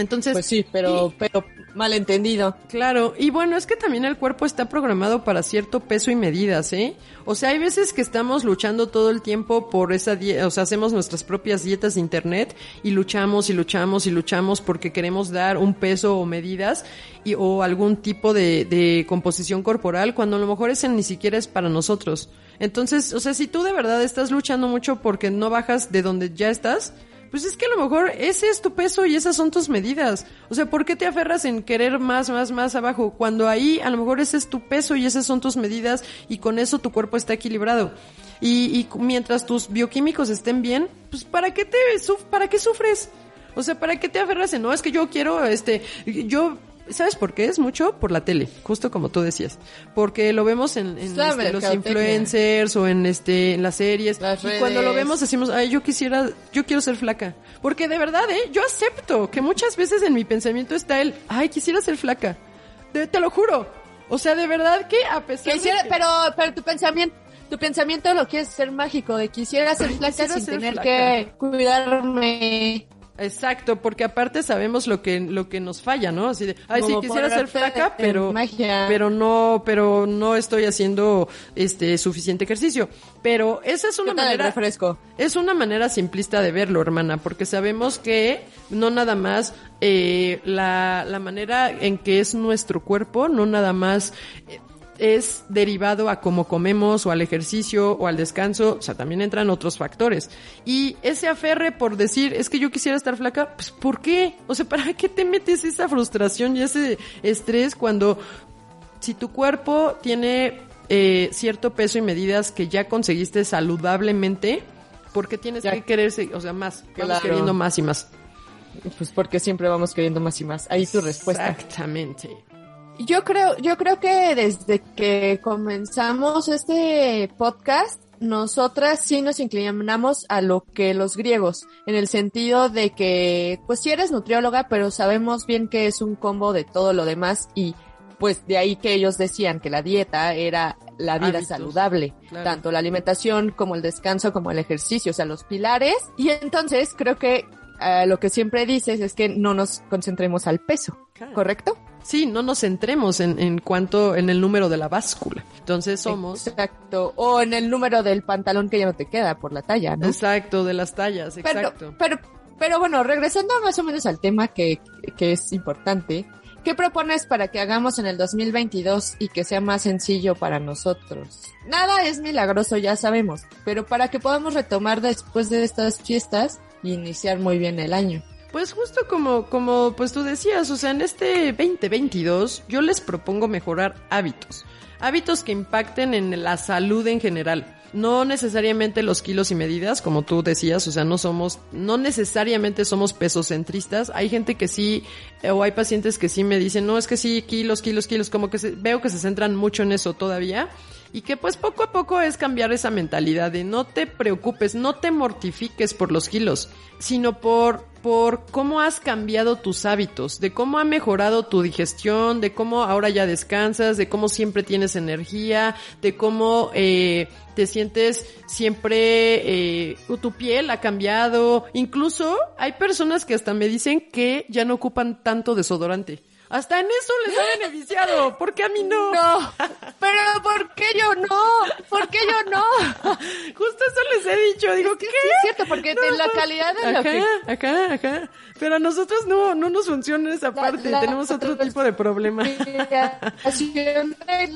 Entonces, Pues sí, pero, pero malentendido. Claro, y bueno, es que también el cuerpo está programado para cierto peso y medidas, ¿eh? O sea, hay veces que estamos luchando todo el tiempo por esa dieta, o sea, hacemos nuestras propias dietas de internet y luchamos y luchamos y luchamos porque queremos dar un peso o medidas y, o algún tipo de, de composición corporal cuando a lo mejor ese ni siquiera es para nosotros. Entonces, o sea, si tú de verdad estás luchando mucho porque no bajas de donde ya estás, pues es que a lo mejor ese es tu peso y esas son tus medidas. O sea, ¿por qué te aferras en querer más, más, más abajo? Cuando ahí a lo mejor ese es tu peso y esas son tus medidas y con eso tu cuerpo está equilibrado. Y, y mientras tus bioquímicos estén bien, pues ¿para qué te, para qué sufres? O sea, ¿para qué te aferras en, no, es que yo quiero, este, yo, ¿sabes por qué? Es mucho por la tele, justo como tú decías. Porque lo vemos en, en, este, los influencers o en este, en las series. Las y cuando lo vemos decimos, ay, yo quisiera, yo quiero ser flaca. Porque de verdad, eh, yo acepto que muchas veces en mi pensamiento está el, ay, quisiera ser flaca. De- te lo juro. O sea, de verdad que a pesar Quisiera, de que- pero, pero tu pensamiento, tu pensamiento lo quieres ser mágico, de quisiera ser flaca Quisiera sin ser tener flaca. que cuidarme. Exacto, porque aparte sabemos lo que lo que nos falla, ¿no? Así de, ay, sí quisiera ser flaca, pero magia. pero no, pero no estoy haciendo este suficiente ejercicio. Pero esa es una ¿Qué tal el manera es una manera simplista de verlo, hermana, porque sabemos que no nada más eh, la, la manera en que es nuestro cuerpo, no nada más eh, es derivado a cómo comemos o al ejercicio o al descanso, o sea, también entran otros factores. Y ese aferre por decir, es que yo quisiera estar flaca, pues ¿por qué? O sea, ¿para qué te metes esa frustración y ese estrés cuando si tu cuerpo tiene eh, cierto peso y medidas que ya conseguiste saludablemente, ¿por qué tienes Ya. que quererse, o sea, más? Vamos Claro. queriendo más y más. Pues porque siempre vamos queriendo más y más. Ahí tu respuesta. Exactamente. Yo creo, yo creo que desde que comenzamos este podcast, nosotras sí nos inclinamos a lo que los griegos, en el sentido de que, pues sí eres nutrióloga, pero sabemos bien que es un combo de todo lo demás y pues de ahí que ellos decían que la dieta era la vida Hábitos. saludable, Claro. tanto la alimentación como el descanso como el ejercicio, o sea, los pilares. Y entonces creo que eh, lo que siempre dices es que no nos concentremos al peso, Claro. ¿correcto? Sí, no nos centremos en, en cuanto, en el número de la báscula. Entonces somos, Exacto. O en el número del pantalón que ya no te queda por la talla, ¿no? exacto, de las tallas, Pero, exacto. pero, pero bueno, regresando más o menos al tema que, que es importante, ¿qué propones para que hagamos en el 2022 y que sea más sencillo para nosotros? Nada es milagroso, ya sabemos, pero para que podamos retomar después de estas fiestas y iniciar muy bien el año. Pues justo como, como pues tú decías, o sea, en este 2022 yo les propongo mejorar hábitos. Hábitos que impacten en la salud en general. No necesariamente los kilos y medidas, como tú decías, o sea, no somos, no necesariamente somos pesocentristas. Hay gente que sí, eh, o hay pacientes que sí me dicen, no, es que sí, kilos, kilos, kilos, como que se- veo que se centran mucho en eso todavía. Y que pues poco a poco es cambiar esa mentalidad de no te preocupes, no te mortifiques por los kilos, sino por, por cómo has cambiado tus hábitos, de cómo ha mejorado tu digestión, de cómo ahora ya descansas, de cómo siempre tienes energía, de cómo eh, te sientes siempre, eh, tu piel ha cambiado. Incluso hay personas que hasta me dicen que ya no ocupan tanto desodorante. Hasta en eso les ha beneficiado, porque a mí no. No, pero ¿por qué yo no? ¿Por qué yo no? Justo eso les he dicho, digo, ¿qué? Sí, es cierto, porque de la calidad de lo Ajá, que ajá, ajá. Pero a nosotros no, no nos funciona esa parte, la- tenemos otro tipo de problema. de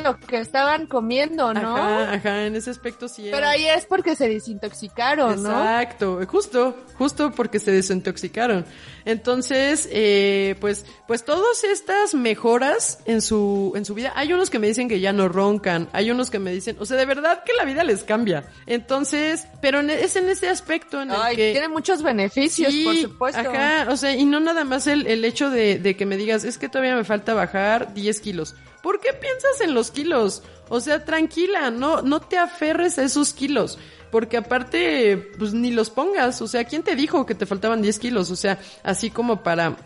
lo que estaban comiendo, ¿no? Ajá, ajá, en ese aspecto sí. Pero era. ahí es porque se desintoxicaron, ¿no? Exacto, justo, justo porque se desintoxicaron. Entonces, eh, pues, pues todas estas mejoras en su, en su vida, hay unos que me dicen que ya no roncan, hay unos que me dicen, o sea, de verdad que la vida les cambia. Entonces, pero es en ese aspecto en el Ay, que... tiene muchos beneficios, Sí, por supuesto. Ajá, o sea, y no nada más el, el hecho de, de que me digas, es que todavía me falta bajar 10 kilos. ¿Por qué piensas en los kilos? O sea, tranquila, no, no te aferres a esos kilos. Porque aparte, pues ni los pongas. O sea, ¿quién te dijo que te faltaban 10 kilos? O sea, así como para,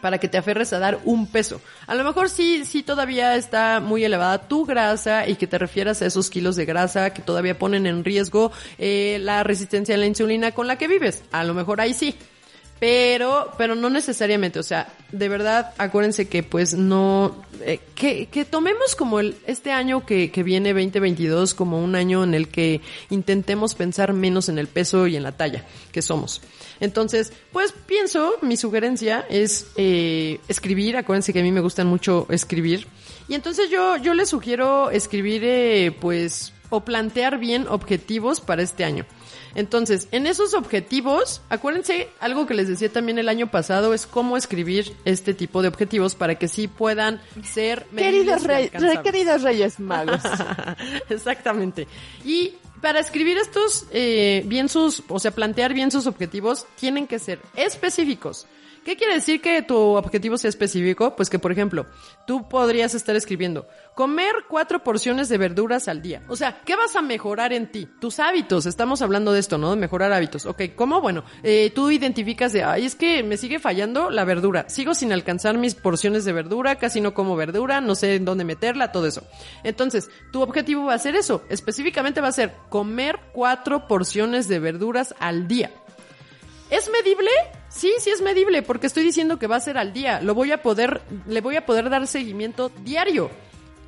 para que te aferres a dar un peso. A lo mejor sí, sí todavía está muy elevada tu grasa y que te refieras a esos kilos de grasa que todavía ponen en riesgo eh, la resistencia a la insulina con la que vives. A lo mejor ahí sí. Pero, pero no necesariamente, o sea, de verdad, acuérdense que pues no, eh, que, que tomemos como el, este año que, que viene 2022 como un año en el que intentemos pensar menos en el peso y en la talla que somos. Entonces, pues pienso, mi sugerencia es eh, escribir, acuérdense que a mí me gustan mucho escribir. Y entonces yo, yo les sugiero escribir, eh, pues, o plantear bien objetivos para este año. Entonces, en esos objetivos, acuérdense, algo que les decía también el año pasado es cómo escribir este tipo de objetivos para que sí puedan ser Queridos, rey- alcanzables. queridos Reyes Magos. Exactamente. Y para escribir estos eh, bien sus, o sea, plantear bien sus objetivos, tienen que ser específicos. ¿Qué quiere decir que tu objetivo sea específico? Pues que, por ejemplo, tú podrías estar escribiendo, comer cuatro porciones de verduras al día. O sea, ¿qué vas a mejorar en ti? Tus hábitos, estamos hablando de esto, ¿no? De mejorar hábitos. Ok, ¿cómo? Bueno, eh, tú identificas de, ay, es que me sigue fallando la verdura. Sigo sin alcanzar mis porciones de verdura, casi no como verdura, no sé en dónde meterla, todo eso. Entonces, tu objetivo va a ser eso. Específicamente va a ser comer cuatro porciones de verduras al día. ¿Es medible? Sí, sí es medible, porque estoy diciendo que va a ser al día. Lo voy a poder, le voy a poder dar seguimiento diario.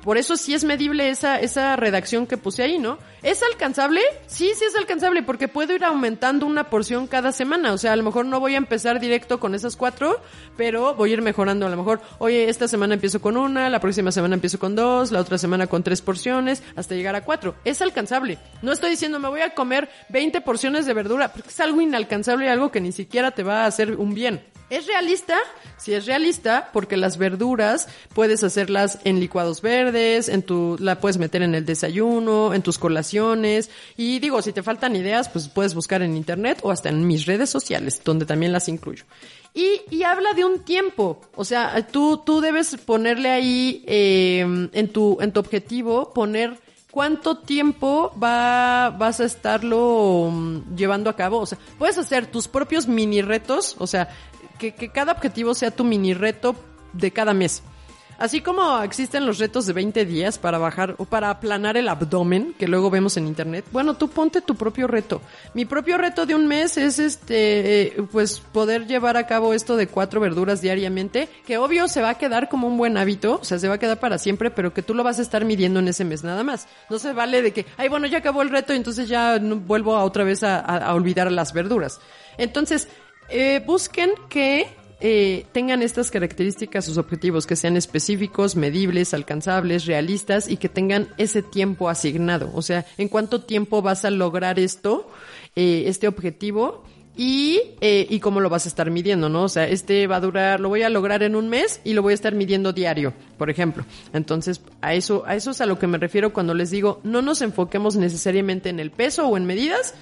Por eso sí es medible esa, esa redacción que puse ahí, ¿no? ¿Es alcanzable? Sí, sí es alcanzable, porque puedo ir aumentando una porción cada semana. O sea, a lo mejor no voy a empezar directo con esas cuatro, pero voy a ir mejorando. A lo mejor, oye, esta semana empiezo con una, la próxima semana empiezo con dos, la otra semana con tres porciones, hasta llegar a cuatro. Es alcanzable. No estoy diciendo me voy a comer 20 porciones de verdura, porque es algo inalcanzable y algo que ni siquiera te va a hacer un bien. ¿Es realista? Sí es realista, porque las verduras puedes hacerlas en licuados verdes, en tu, la puedes meter en el desayuno, en tus colaciones. Y digo, si te faltan ideas, pues puedes buscar en internet o hasta en mis redes sociales, donde también las incluyo. Y, habla de un tiempo. O sea, tú, tú debes ponerle ahí, eh, en tu, en tu objetivo, poner ¿Cuánto tiempo va, vas a estarlo mm, llevando a cabo? O sea, puedes hacer tus propios mini retos, o sea, que, cada objetivo sea tu mini reto de cada mes. Así como existen los retos de 20 días para bajar o para aplanar el abdomen, que luego vemos en internet, bueno, tú ponte tu propio reto. Mi propio reto de un mes es este, pues poder llevar a cabo esto de cuatro verduras diariamente, que obvio se va a quedar como un buen hábito, o sea, se va a quedar para siempre, pero que tú lo vas a estar midiendo en ese mes nada más. No se vale de que, ay, bueno, ya acabó el reto, entonces ya vuelvo a otra vez a olvidar las verduras. Entonces, eh, busquen que eh, tengan estas características, sus objetivos, que sean específicos, medibles, alcanzables, realistas y que tengan ese tiempo asignado. O sea, en cuánto tiempo vas a lograr esto, eh, este objetivo y, eh, y cómo lo vas a estar midiendo, ¿no? O sea, este va a durar, lo voy a lograr en un mes y lo voy a estar midiendo diario, por ejemplo. Entonces, a eso, a eso es a lo que me refiero cuando les digo, no nos enfoquemos necesariamente en el peso o en medidas,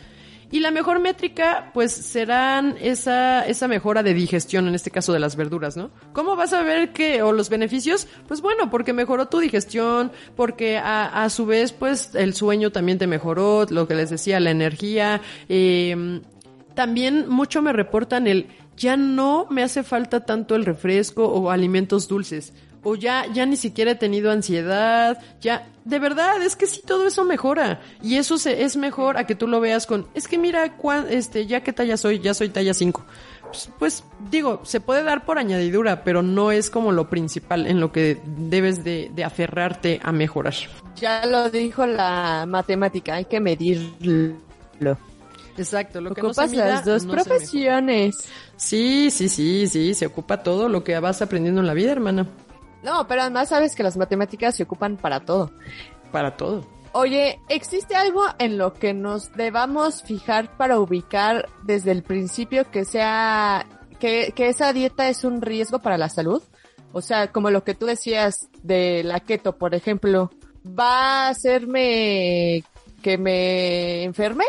y la mejor métrica, pues, serán esa, esa mejora de digestión, en este caso de las verduras, ¿no? ¿Cómo vas a ver que, o los beneficios? Pues bueno, porque mejoró tu digestión, porque a, a su vez, pues, el sueño también te mejoró, lo que les decía, la energía, eh, también mucho me reportan el, ya no me hace falta tanto el refresco o alimentos dulces. O ya, ya ni siquiera he tenido ansiedad, ya, de verdad, es que sí, todo eso mejora. Y eso se, es mejor a que tú lo veas con, es que mira, cuán- este, ya qué talla soy, ya soy talla 5. Pues, pues, digo, se puede dar por añadidura, pero no es como lo principal en lo que debes de, de aferrarte a mejorar. Ya lo dijo la matemática, hay que medirlo. Exacto, lo que no Ocupas se mida, las dos no se profesiones. Sí, sí, sí, sí, se ocupa todo lo que vas aprendiendo en la vida, hermana. No, pero además sabes que las matemáticas se ocupan para todo. Para todo. Oye, ¿existe algo en lo que nos debamos fijar para ubicar desde el principio que sea, que, que esa dieta es un riesgo para la salud? O sea, como lo que tú decías de la keto, por ejemplo, ¿va a hacerme que me enferme?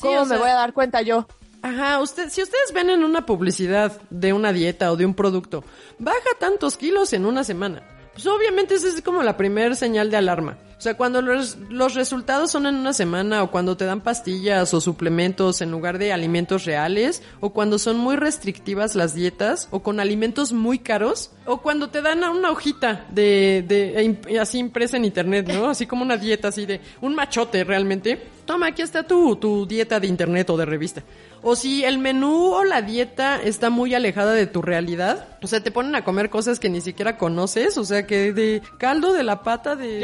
¿Cómo me sea- voy a dar cuenta yo? Ajá, usted, si ustedes ven en una publicidad de una dieta o de un producto, baja tantos kilos en una semana. Pues obviamente esa es como la primera señal de alarma. O sea, cuando los, los resultados son en una semana o cuando te dan pastillas o suplementos en lugar de alimentos reales o cuando son muy restrictivas las dietas o con alimentos muy caros o cuando te dan una hojita de, de así impresa en internet, ¿no? Así como una dieta así de un machote realmente. Toma, aquí está tu, tu dieta de internet o de revista o si el menú o la dieta está muy alejada de tu realidad, o sea, te ponen a comer cosas que ni siquiera conoces, o sea, que de caldo de la pata de...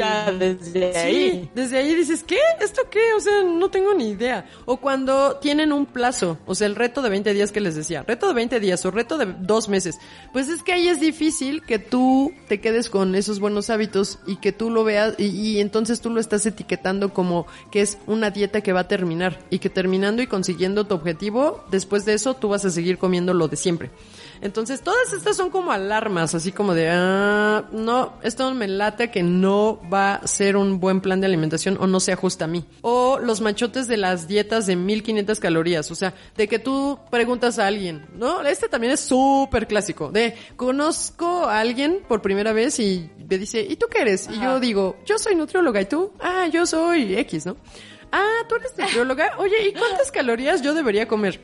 desde ahí. Desde ahí dices, ¿qué? ¿Esto qué? O sea, no tengo ni idea. O cuando tienen un plazo, o sea, el reto de 20 días que les decía, reto de 20 días o reto de dos meses, pues es que ahí es difícil que tú te quedes con esos buenos hábitos y que tú lo veas y, y entonces tú lo estás etiquetando como que es una dieta que va a terminar y que terminando y consiguiendo tu objetivo después de eso tú vas a seguir comiendo lo de siempre. Entonces, todas estas son como alarmas, así como de, ah, no, esto me late que no va a ser un buen plan de alimentación o no se ajusta a mí. O los machotes de las dietas de 1500 calorías, o sea, de que tú preguntas a alguien, ¿no? Este también es súper clásico, de conozco a alguien por primera vez y me dice, ¿y tú qué eres? Y yo digo, yo soy nutrióloga, ¿y tú? Ah, yo soy X, ¿no? Ah, tú eres nutrióloga. Oye, ¿y cuántas calorías yo debería comer?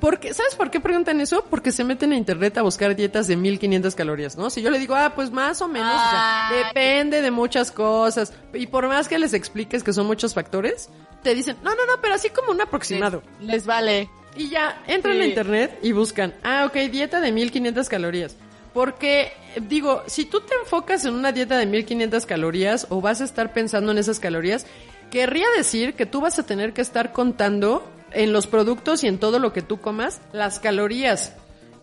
Porque, ¿sabes por qué preguntan eso? Porque se meten a internet a buscar dietas de 1500 calorías, ¿no? Si yo le digo, ah, pues más o menos, o sea, depende de muchas cosas. Y por más que les expliques que son muchos factores, te dicen, no, no, no, pero así como un aproximado. Les, vale. Y ya, entran a internet y buscan, ah, ok, dieta de 1500 calorías. Porque, digo, si tú te enfocas en una dieta de 1500 calorías o vas a estar pensando en esas calorías, querría decir que tú vas a tener que estar contando en los productos y en todo lo que tú comas las calorías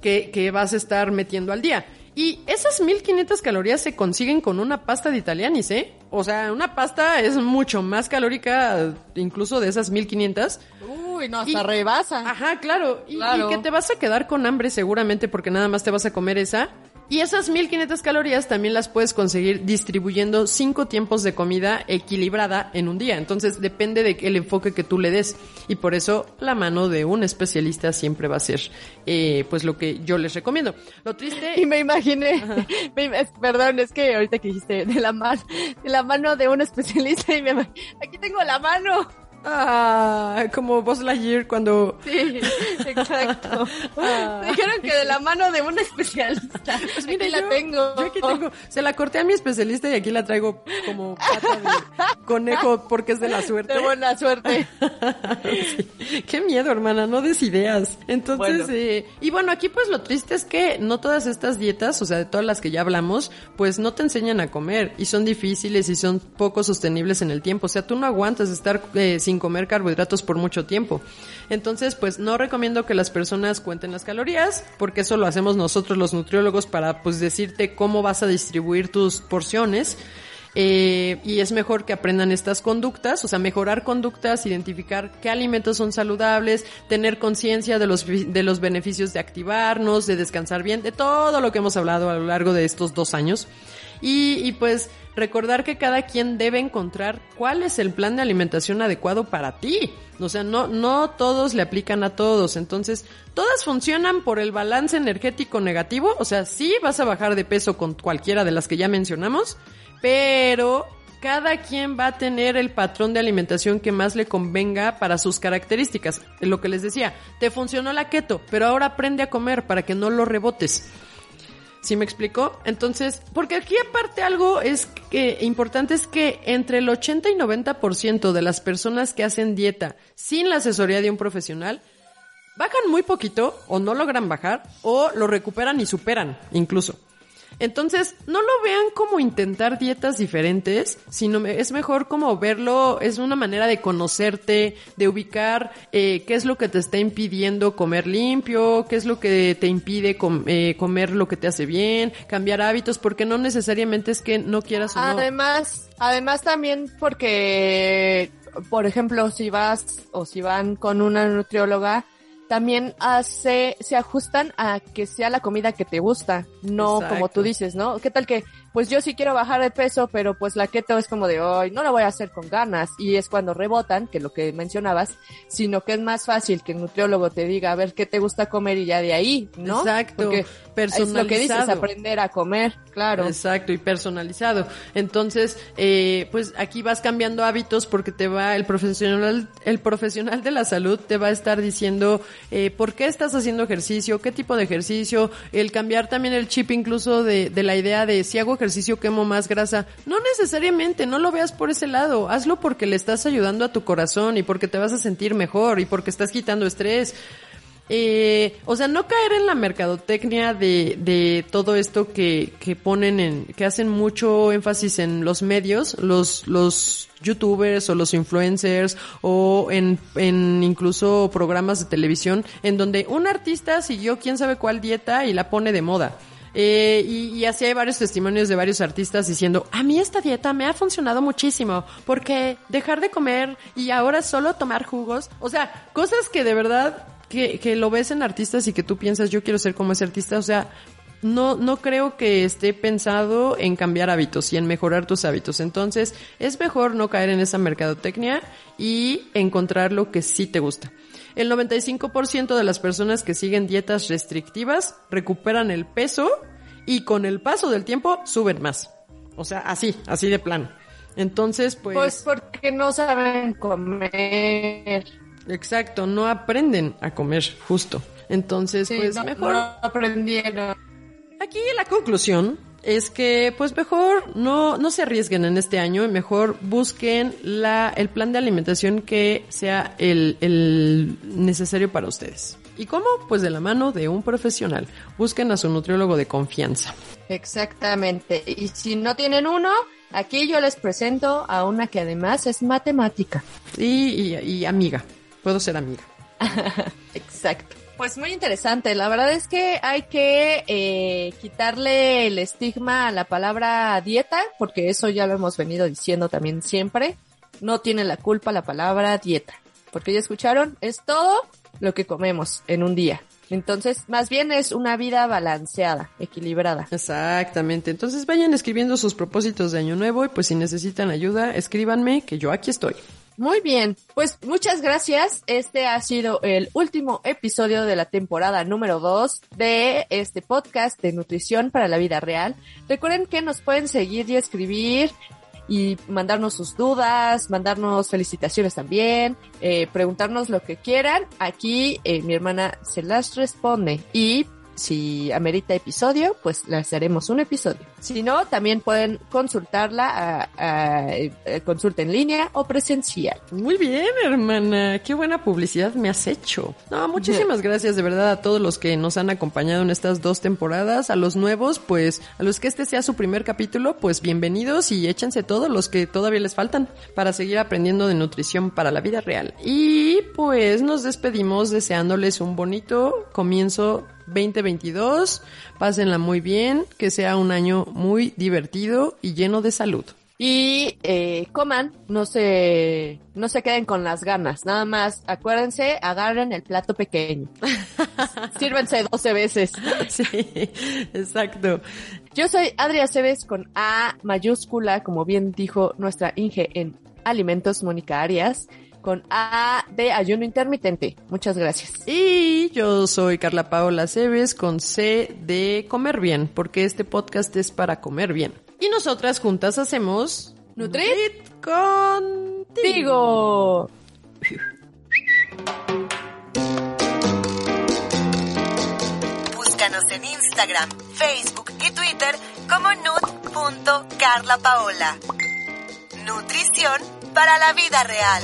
que, que vas a estar metiendo al día. Y esas 1500 calorías se consiguen con una pasta de italianis, ¿eh? O sea, una pasta es mucho más calórica incluso de esas 1500. Uy, no, hasta rebasa. Ajá, claro. Y, y que te vas a quedar con hambre seguramente porque nada más te vas a comer esa. Y esas 1500 calorías también las puedes conseguir distribuyendo cinco tiempos de comida equilibrada en un día. Entonces depende del enfoque que tú le des. Y por eso la mano de un especialista siempre va a ser eh, pues lo que yo les recomiendo. Lo triste... Y me imaginé, perdón, es que ahorita que dijiste de la, mano de la mano de un especialista y me aquí tengo la mano. Ah, como Buzz Lightyear cuando... Sí, exacto. Ah. Dijeron que de la mano de un especialista. Pues mira, la tengo. Yo aquí tengo. Se la corté a mi especialista y aquí la traigo como pata de conejo porque es de la suerte. De buena suerte. Qué miedo, hermana, no des ideas. Entonces, Eh, y bueno, aquí pues lo triste es que no todas estas dietas, o sea, de todas las que ya hablamos, pues no te enseñan a comer y son difíciles y son poco sostenibles en el tiempo. O sea, tú no aguantas estar eh, sin comer carbohidratos por mucho tiempo. Entonces, pues no recomiendo que las personas cuenten las calorías, porque eso lo hacemos nosotros los nutriólogos para pues decirte cómo vas a distribuir tus porciones. Eh, y es mejor que aprendan estas conductas, o sea, mejorar conductas, identificar qué alimentos son saludables, tener conciencia de los, de los beneficios de activarnos, de descansar bien, de todo lo que hemos hablado a lo largo de estos dos años. Y, y pues recordar que cada quien debe encontrar cuál es el plan de alimentación adecuado para ti. O sea, no, no todos le aplican a todos. Entonces, todas funcionan por el balance energético negativo. O sea, sí vas a bajar de peso con cualquiera de las que ya mencionamos, pero cada quien va a tener el patrón de alimentación que más le convenga para sus características. Lo que les decía, te funcionó la keto, pero ahora aprende a comer para que no lo rebotes. ¿Sí me explicó? Entonces, porque aquí aparte algo es que importante es que entre el 80 y 90% de las personas que hacen dieta sin la asesoría de un profesional bajan muy poquito o no logran bajar o lo recuperan y superan incluso. Entonces, no lo vean como intentar dietas diferentes, sino es mejor como verlo, es una manera de conocerte, de ubicar eh, qué es lo que te está impidiendo comer limpio, qué es lo que te impide eh, comer lo que te hace bien, cambiar hábitos, porque no necesariamente es que no quieras o. Además, además también porque, por ejemplo, si vas o si van con una nutrióloga, también hace, se ajustan a que sea la comida que te gusta, no como tú dices, ¿no? ¿Qué tal que pues yo sí quiero bajar de peso, pero pues la keto es como de hoy, no lo voy a hacer con ganas. Y es cuando rebotan, que lo que mencionabas, sino que es más fácil que el nutriólogo te diga, a ver qué te gusta comer y ya de ahí, ¿no? Exacto. Porque personalizado. es lo que dices, aprender a comer, claro. Exacto, y personalizado. Entonces, eh, pues aquí vas cambiando hábitos porque te va el profesional, el profesional de la salud te va a estar diciendo eh, por qué estás haciendo ejercicio, qué tipo de ejercicio, el cambiar también el chip incluso de, de la idea de si hago ejercicio quemo más grasa. No necesariamente, no lo veas por ese lado, hazlo porque le estás ayudando a tu corazón y porque te vas a sentir mejor y porque estás quitando estrés. Eh, o sea, no caer en la mercadotecnia de, de todo esto que, que ponen en, que hacen mucho énfasis en los medios, los, los youtubers o los influencers o en, en incluso programas de televisión en donde un artista siguió quién sabe cuál dieta y la pone de moda. Eh, y, y así hay varios testimonios de varios artistas diciendo, a mí esta dieta me ha funcionado muchísimo, porque dejar de comer y ahora solo tomar jugos, o sea, cosas que de verdad que, que lo ves en artistas y que tú piensas, yo quiero ser como ese artista, o sea, no, no creo que esté pensado en cambiar hábitos y en mejorar tus hábitos. Entonces, es mejor no caer en esa mercadotecnia y encontrar lo que sí te gusta. El 95% de las personas que siguen dietas restrictivas recuperan el peso y con el paso del tiempo suben más. O sea, así, así de plano. Entonces, pues... Pues porque no saben comer. Exacto, no aprenden a comer, justo. Entonces, Sí, pues no, mejor... no aprendieron. Aquí la conclusión es que pues mejor no, no se arriesguen en este año y mejor busquen la, el plan de alimentación que sea el, el necesario para ustedes. ¿Y cómo? Pues de la mano de un profesional. Busquen a su nutriólogo de confianza. Exactamente. Y si no tienen uno, aquí yo les presento a una que además es matemática. Y, y, y amiga. Puedo ser amiga. Exacto. Pues muy interesante. La verdad es que hay que eh, quitarle el estigma a la palabra dieta, porque eso ya lo hemos venido diciendo también siempre. No tiene la culpa la palabra dieta, porque ya escucharon, es todo lo que comemos en un día. Entonces, más bien es una vida balanceada, equilibrada. Exactamente. Entonces vayan escribiendo sus propósitos de año nuevo y pues si necesitan ayuda, escríbanme que yo aquí estoy. Muy bien, pues muchas gracias. Este ha sido el último episodio de la temporada número 2 de este podcast de nutrición para la vida real. Recuerden que nos pueden seguir y escribir y mandarnos sus dudas, mandarnos felicitaciones también, eh, preguntarnos lo que quieran. Aquí eh, mi hermana se las responde y si amerita episodio, pues les haremos un episodio. Si no, también pueden consultarla a, a- a consulta en línea o presencial. Muy bien, hermana. Qué buena publicidad me has hecho. No, muchísimas gracias de verdad a todos los que nos han acompañado en estas dos temporadas. A los nuevos, pues, a los que este sea su primer capítulo, pues bienvenidos y échense todos los que todavía les faltan para seguir aprendiendo de nutrición para la vida real. Y pues nos despedimos deseándoles un bonito comienzo 2022. Pásenla muy bien, que sea un año muy divertido y lleno de salud. Y eh, coman, no se, no se queden con las ganas. Nada más, acuérdense, agarren el plato pequeño. Sírvense 12 veces. Sí, exacto. Yo soy Adria Cebes con A mayúscula, como bien dijo nuestra Inge en Alimentos, Mónica Arias, con A de ayuno intermitente. Muchas gracias. Y yo soy Carla Paola Cebes con C de comer bien, porque este podcast es para comer bien. Y nosotras juntas hacemos Nutrit contigo. Digo. Búscanos en Instagram, Facebook y Twitter como nut.carlapaola. Nutrición para la vida real.